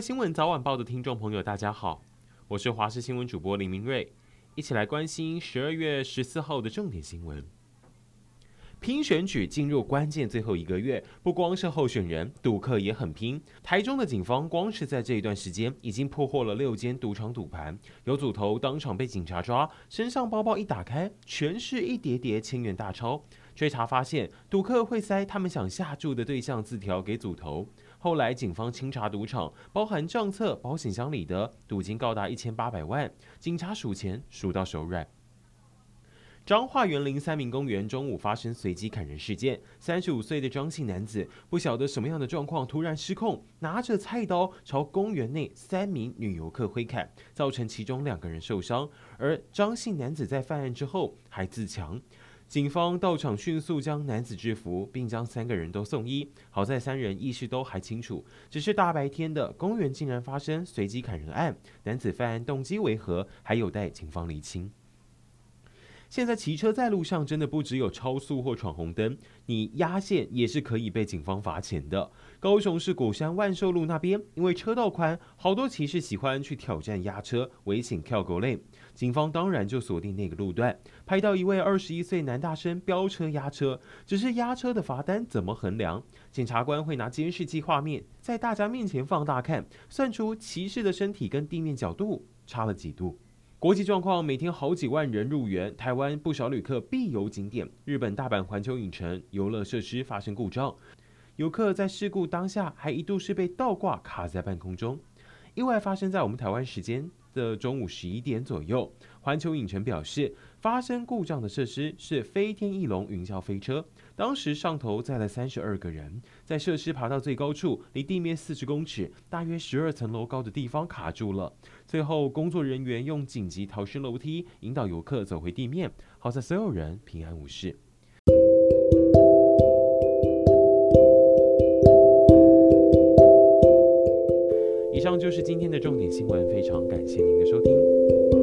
新闻早晚报的听众朋友，大家好，我是华视新闻主播林明瑞，一起来关心十二月十四号的重点新闻。拼选举进入关键最后一个月，不光是候选人，赌客也很拼。台中的警方光是在这一段时间，已经破获了六间赌场赌盘，有组头当场被警察抓，身上包包一打开，全是一叠叠千元大钞。追查发现，赌客会塞他们想下注的对象字条给组头。后来警方清查赌场，包含账册、保险箱里的赌金高达一千八百万，警察数钱数到手软。彰化园林三民公园中午发生随机砍人事件，三十五岁的张姓男子不晓得什么样的状况，突然失控，拿着菜刀朝公园内三名女游客挥砍，造成其中两个人受伤。而张姓男子在犯案之后还自强，警方到场迅速将男子制服，并将三个人都送医。好在三人意识都还清楚，只是大白天的公园竟然发生随机砍人案，男子犯案动机为何，还有待警方厘清。现在骑车在路上真的不只有超速或闯红灯，你压线也是可以被警方罚钱的。高雄市果山万寿路那边，因为车道宽，好多骑士喜欢去挑战压车，危险跳沟类。警方当然就锁定那个路段，拍到一位二十一岁男大生飙车压车，只是压车的罚单怎么衡量？检察官会拿监视器画面在大家面前放大看，算出骑士的身体跟地面角度差了几度。国际状况，每天好几万人入园。台湾不少旅客必游景点，日本大阪环球影城游乐设施发生故障，游客在事故当下还一度是被倒挂卡在半空中。意外发生在我们台湾时间的中午十一点左右。环球影城表示，发生故障的设施是飞天翼龙云霄飞车。当时上头载了三十二个人，在设施爬到最高处，离地面四十公尺，大约十二层楼高的地方卡住了。最后，工作人员用紧急逃生楼梯引导游客走回地面，好在所有人平安无事。就是今天的重点新闻非常感谢您的收听。